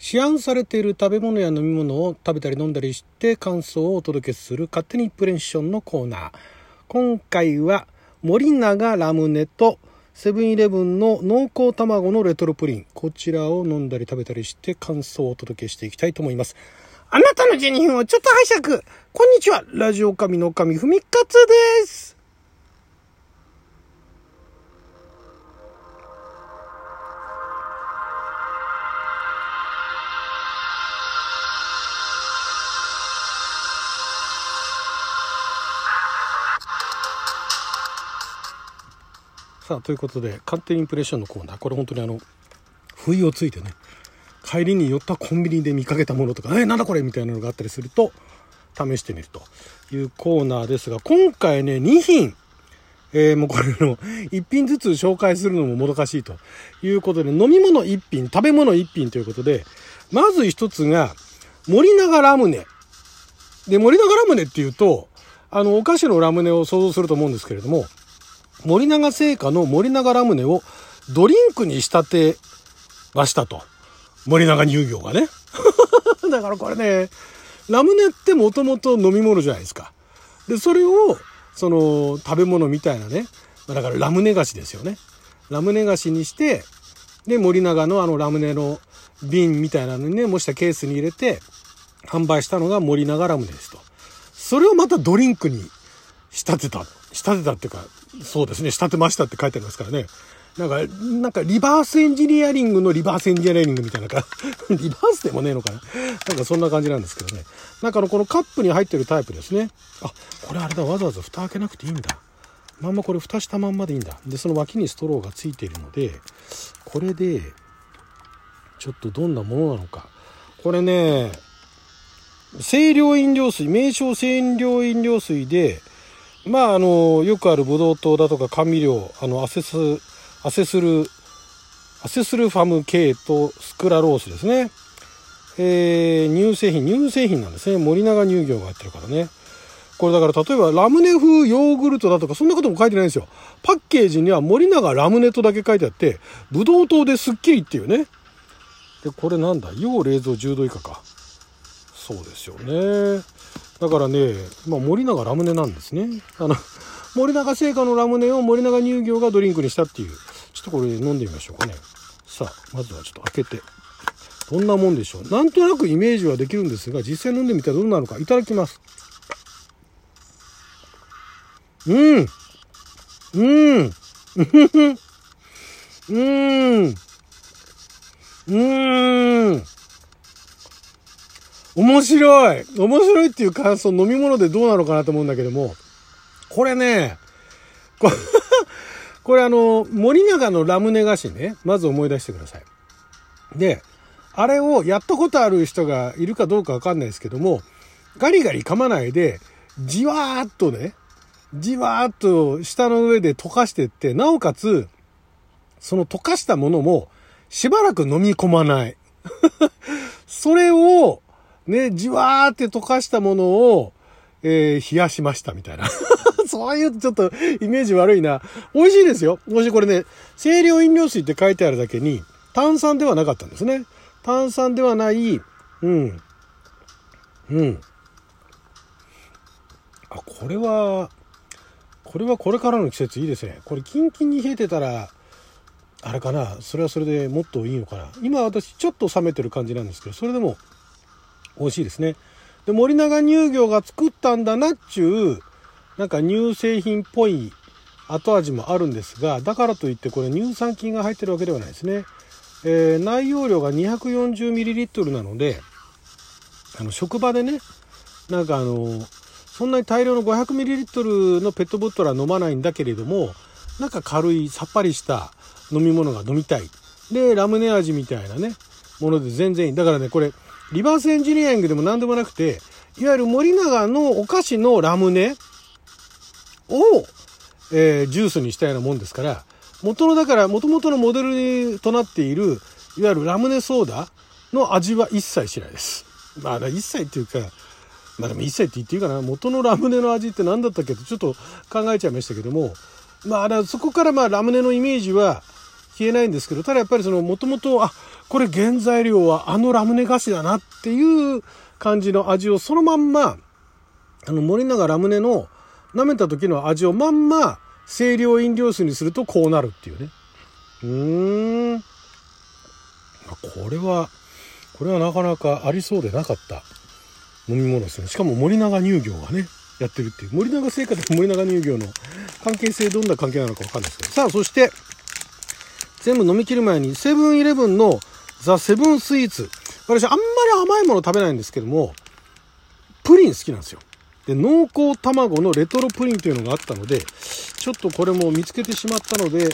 市販されている食べ物や飲み物を食べたり飲んだりして感想をお届けする勝手にインプレッションのコーナー。今回は森永ラムネとセブンイレブンの濃厚卵のレトロプリン。こちらを飲んだり食べたりして感想をお届けしていきたいと思います。あなたの12分をちょっと拝借。こんにちは。ラジオ神の神ふみかつです。さあ、ということで、勝手にインプレッションのコーナー。これ本当にあの、不意をついてね、帰りに寄ったコンビニで見かけたものとか、え、なんだこれみたいなのがあったりすると、試してみるというコーナーですが、今回ね、2品、えー、もうこれの1品ずつ紹介するのももどかしいということで、飲み物1品、食べ物1品ということで、まず1つが、森永ラムネ。で、森永ラムネっていうと、あの、お菓子のラムネを想像すると思うんですけれども、森永製菓の森永ラムネをドリンクに仕立てましたと。森永乳業がね。だからこれね、ラムネってもともと飲み物じゃないですか。で、それを、その、食べ物みたいなね。だからラムネ菓子ですよね。ラムネ菓子にして、で、森永のあのラムネの瓶みたいなのにね、模したケースに入れて、販売したのが森永ラムネですと。それをまたドリンクに仕立てた。仕立てたっていうか、そうですね、仕立てましたって書いてありますからね。なんか、なんかリバースエンジニアリングのリバースエンジニアリングみたいなか、リバースでもねえのかななんかそんな感じなんですけどね。なんかあの、このカップに入ってるタイプですね。あ、これあれだ、わざわざ蓋開けなくていいんだ。まんまこれ蓋したまんまでいいんだ。で、その脇にストローがついているので、これで、ちょっとどんなものなのか。これね、清涼飲料水、名称清涼飲料水で、まあ、あの、よくあるブドウ糖だとか甘味料、あの、アセス、アセスル、アセスルファム系とスクラロースですね。えー、乳製品、乳製品なんですね。森永乳業がやってるからね。これだから例えばラムネ風ヨーグルトだとかそんなことも書いてないんですよ。パッケージには森永ラムネとだけ書いてあって、ブドウ糖ですっきりっていうね。で、これなんだ？要冷蔵10度以下か。そうですよね。だからね、まあ、森永ラムネなんですね。あの、森永製菓のラムネを森永乳業がドリンクにしたっていう。ちょっとこれ飲んでみましょうかね。さあ、まずはちょっと開けて。どんなもんでしょう。なんとなくイメージはできるんですが、実際飲んでみたらどうなのか。いただきます。うん。うん。うん。うん。面白い面白いっていう感想飲み物でどうなのかなと思うんだけども、これね、こ これあの、森永のラムネ菓子ね、まず思い出してください。で、あれをやったことある人がいるかどうかわかんないですけども、ガリガリ噛まないで、じわーっとね、じわーっと下の上で溶かしてって、なおかつ、その溶かしたものもしばらく飲み込まない。それを、ね、じわーって溶かしたものを、えー冷やしましたみたいな。そういうちょっとイメージ悪いな。美味しいですよ。美味しい。これね、清涼飲料水って書いてあるだけに、炭酸ではなかったんですね。炭酸ではない、うん。うん。あ、これは、これはこれからの季節いいですね。これキンキンに冷えてたら、あれかな、それはそれでもっといいのかな。今私ちょっと冷めてる感じなんですけど、それでも美味しいですね。で、森永乳業が作ったんだなっちゅう、なんか乳製品っぽい後味もあるんですが、だからといってこれ乳酸菌が入ってるわけではないですね。えー内容量が 240ml なので、あの、職場でね、なんかあの、そんなに大量の 500ml のペットボトルは飲まないんだけれども、なんか軽いさっぱりした飲み物が飲みたい。で、ラムネ味みたいなね、もので全然いい。だからね、これ、リバースエンジニアリングでも何でもなくて、いわゆる森永のお菓子のラムネを、えージュースにしたようなもんですから、元の、だから、元々のモデルとなっている、いわゆるラムネソーダの味は一切しないです。まあ、一切っていうか、まあでも一切って言っていいかな。元のラムネの味って何だったっけとちょっと考えちゃいましたけども、まあ、そこからまあラムネのイメージは消えないんですけど、ただやっぱりその元々、あ、これ原材料はあのラムネ菓子だなっていう感じの味をそのまんま、あの森永ラムネの舐めた時の味をまんま清涼飲料水にするとこうなるっていうね。うーん。これは、これはなかなかありそうでなかった飲み物ですね。しかも森永乳業がね、やってるっていう。森永製菓と森永乳業の関係性どんな関係なのかわかんないですけど。さあ、そして、全部飲み切る前に、セブンイレブンのザ・セブンスイーツ。私、あんまり甘いもの食べないんですけども、プリン好きなんですよ。で、濃厚卵のレトロプリンというのがあったので、ちょっとこれも見つけてしまったので、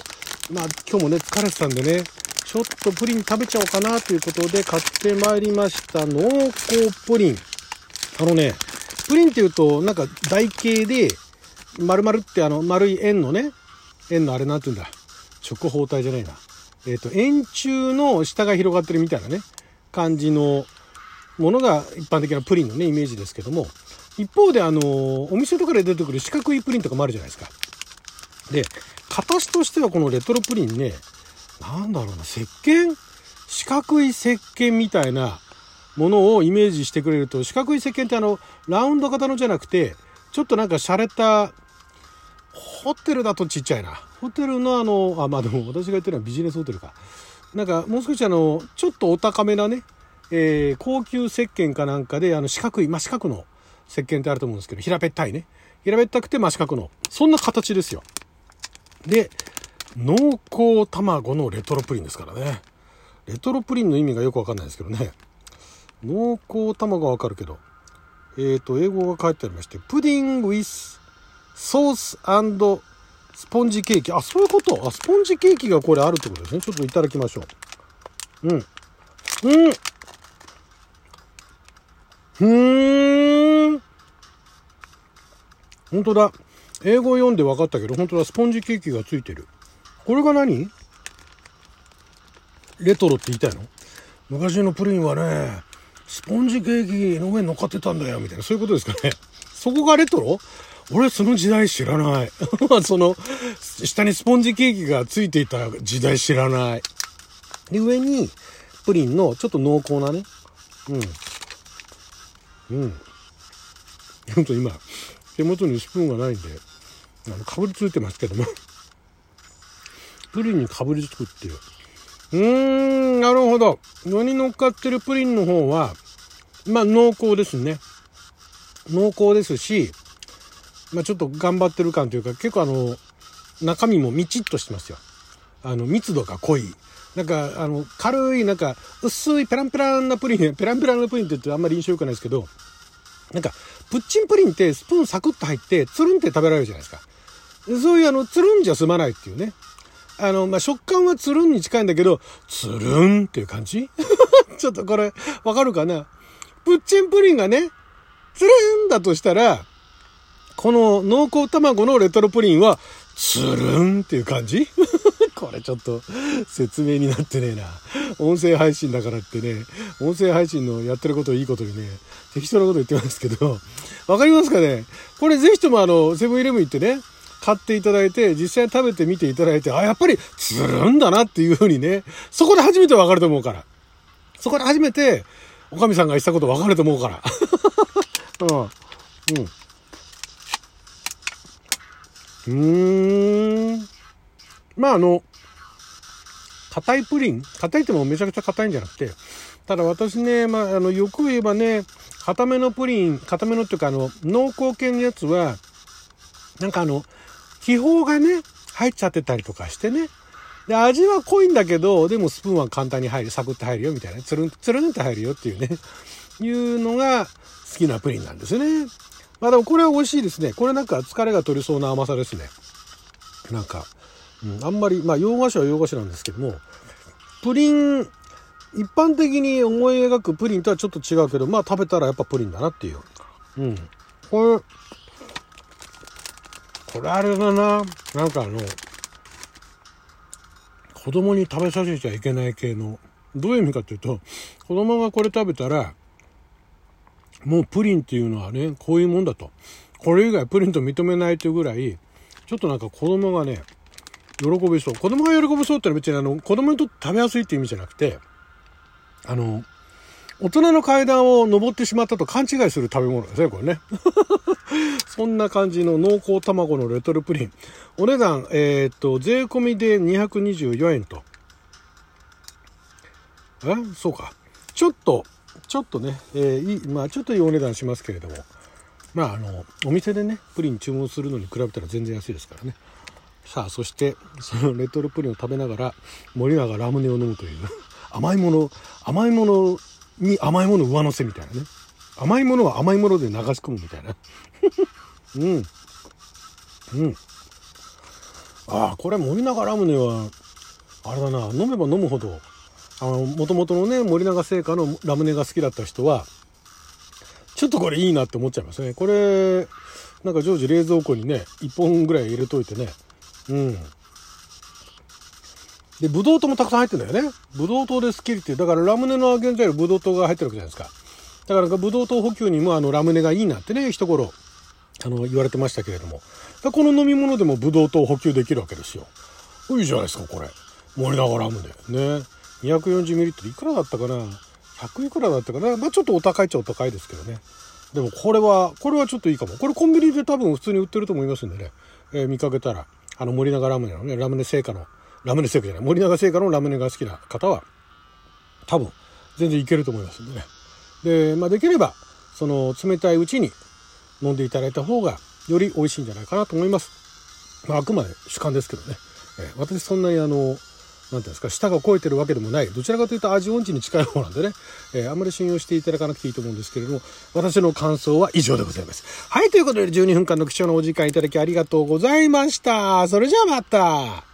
まあ今日もね、疲れてたんでね、ちょっとプリン食べちゃおうかなということで買ってまいりました濃厚プリン。あのね、プリンって言うとなんか台形で、丸々ってあの丸い円のね、円のあれなんて言うんだ。直方体じゃないな。えっ、ー、と、円柱の下が広がってるみたいなね、感じのものが一般的なプリンのね、イメージですけども、一方であの、お店とかで出てくる四角いプリンとかもあるじゃないですか。で、形としてはこのレトロプリンね、なんだろうな、石鹸？四角い石鹸みたいなものをイメージしてくれると、四角い石鹸ってあの、ラウンド型のじゃなくて、ちょっとなんか洒落た、ホテルだとちっちゃいな。ホテルのあの、あ、まあでも私が言ってるのはビジネスホテルか。なんかもう少しあの、ちょっとお高めなね、えー、高級石鹸かなんかで、あの四角い、まあ、四角の石鹸ってあると思うんですけど、平べったいね。平べったくて真四角の。そんな形ですよ。で、濃厚卵のレトロプリンですからね。レトロプリンの意味がよくわかんないですけどね。濃厚卵はわかるけど。えっ、ー、と、英語が書いてありまして、プディング with ソーススポンジケーキ。あ、そういうこと？あ、スポンジケーキがこれあるってことですね。ちょっといただきましょう。うん。うん。ふーん。本当だ。英語読んで分かったけど、本当だ。スポンジケーキがついてる。これが何？レトロって言いたいの？昔のプリンはね、スポンジケーキの上に乗っかってたんだよ、みたいな。そういうことですかね。そこがレトロ？俺その時代知らない。その、下にスポンジケーキがついていた時代知らない。で、上に、プリンのちょっと濃厚なね、うん、うん。ほんと今、手元にスプーンがないんで、あの、かぶりついてますけどもプリンにかぶりつくっていう。うーん、なるほど。上に乗っかってるプリンの方は、まあ濃厚ですね。濃厚ですし、まあちょっと頑張ってる感というか、結構あの、中身もみちっとしてますよ。あの、密度が濃い。なんか、あの、軽い、なんか、薄いペランペランなプリン、ペランペランなプリンって言ってあんまり印象良くないですけど、なんか、プッチンプリンってスプーンサクッと入って、つるんって食べられるじゃないですか。そういうあの、つるんじゃ済まないっていうね。あの、まあ、食感はつるんに近いんだけど、つるんっていう感じ？ちょっとこれ、わかるかな？プッチンプリンがね、つるんだとしたら、この濃厚卵のレトロプリンは、つるんっていう感じ？これちょっと説明になってねえな。音声配信だからってね、音声配信のやってることをいいことにね、適当なこと言ってますけど、わかりますかね？これぜひともあの、セブンイレブン行ってね、買っていただいて、実際食べてみていただいて、あ、やっぱりつるんだなっていうふうにね、そこで初めてわかると思うから。そこで初めて、おかみさんが言ったことわかると思うから。うん。うん。うーん。まああの、硬いプリン？硬いってもめちゃくちゃ硬いんじゃなくて、ただ私ね、まああの、よく言えばね、硬めのプリン、硬めのっていうかあの、濃厚系のやつは、なんかあの、気泡がね、入っちゃってたりとかしてね。で、味は濃いんだけど、でもスプーンは簡単に入る、サクッと入るよみたいな。つるん、つるんと入るよっていうね、いうのが好きなプリンなんですよね。まあでもこれは美味しいですね。これなんか疲れが取れそうな甘さですね。なんか、うん、あんまり、まあ洋菓子は洋菓子なんですけども、プリン、一般的に思い描くプリンとはちょっと違うけど、まあ食べたらやっぱプリンだなっていう。うん。これ、これあれだな。なんかあの、子供に食べさせちゃいけない系の、どういう意味かっていうと、子供がこれ食べたら、もうプリンっていうのはね、こういうもんだと。これ以外プリンと認めないというぐらい、ちょっとなんか子供がね、喜びそう。子供が喜びそうってのは別にあの、子供にとって食べやすいっていう意味じゃなくて、あの、大人の階段を登ってしまったと勘違いする食べ物ですね、これね。そんな感じの濃厚卵のレトルプリン。お値段、えー、っと、税込みで224円と。え？そうか。ちょっと、ちょっとね、えー、いい、まあちょっといいお値段しますけれども。まああの、お店でね、プリン注文するのに比べたら全然安いですからね。さあ、そして、そのレトルプリンを食べながら、森永ラムネを飲むという、甘いもの、甘いものに甘いもの上乗せみたいなね。甘いものは甘いもので流し込むみたいな。うん。うん。ああ、これ森永ラムネは、あれだな、飲めば飲むほど、もともとのね、森永製菓のラムネが好きだった人は、ちょっとこれいいなって思っちゃいますね。これ、なんか常時冷蔵庫にね、1本ぐらい入れといてね。うん。で、ブドウ糖もたくさん入ってるんだよね。ブドウ糖でスッキリって、だからラムネの原材料ブドウ糖が入ってるわけじゃないですか。だからブドウ糖補給にもあのラムネがいいなってね、一頃、あの、言われてましたけれども。この飲み物でもブドウ糖補給できるわけですよ。いいじゃないですか、これ。森永ラムネ。ね。240ml いくらだったかな？100いくらだったかな？まあちょっとお高いっちゃお高いですけどね。でもこれは、これはちょっといいかも。これコンビニで多分普通に売ってると思いますんでね。えー、見かけたら、あの森永ラムネのね、ラムネ製菓の、ラムネ製菓じゃない、森永製菓のラムネが好きな方は、多分全然いけると思いますんでね。で、まあできれば、その冷たいうちに飲んでいただいた方がより美味しいんじゃないかなと思います。まあ、あくまで主観ですけどね。えー、私そんなにあの、何ていうんですか、舌が肥えてるわけでもない。どちらかというと味音痴に近い方なんでね、えー、あんまり信用していただかなくていいと思うんですけれども、私の感想は以上でございます。はい、ということで12分間の貴重なお時間いただきありがとうございました。それじゃあまた。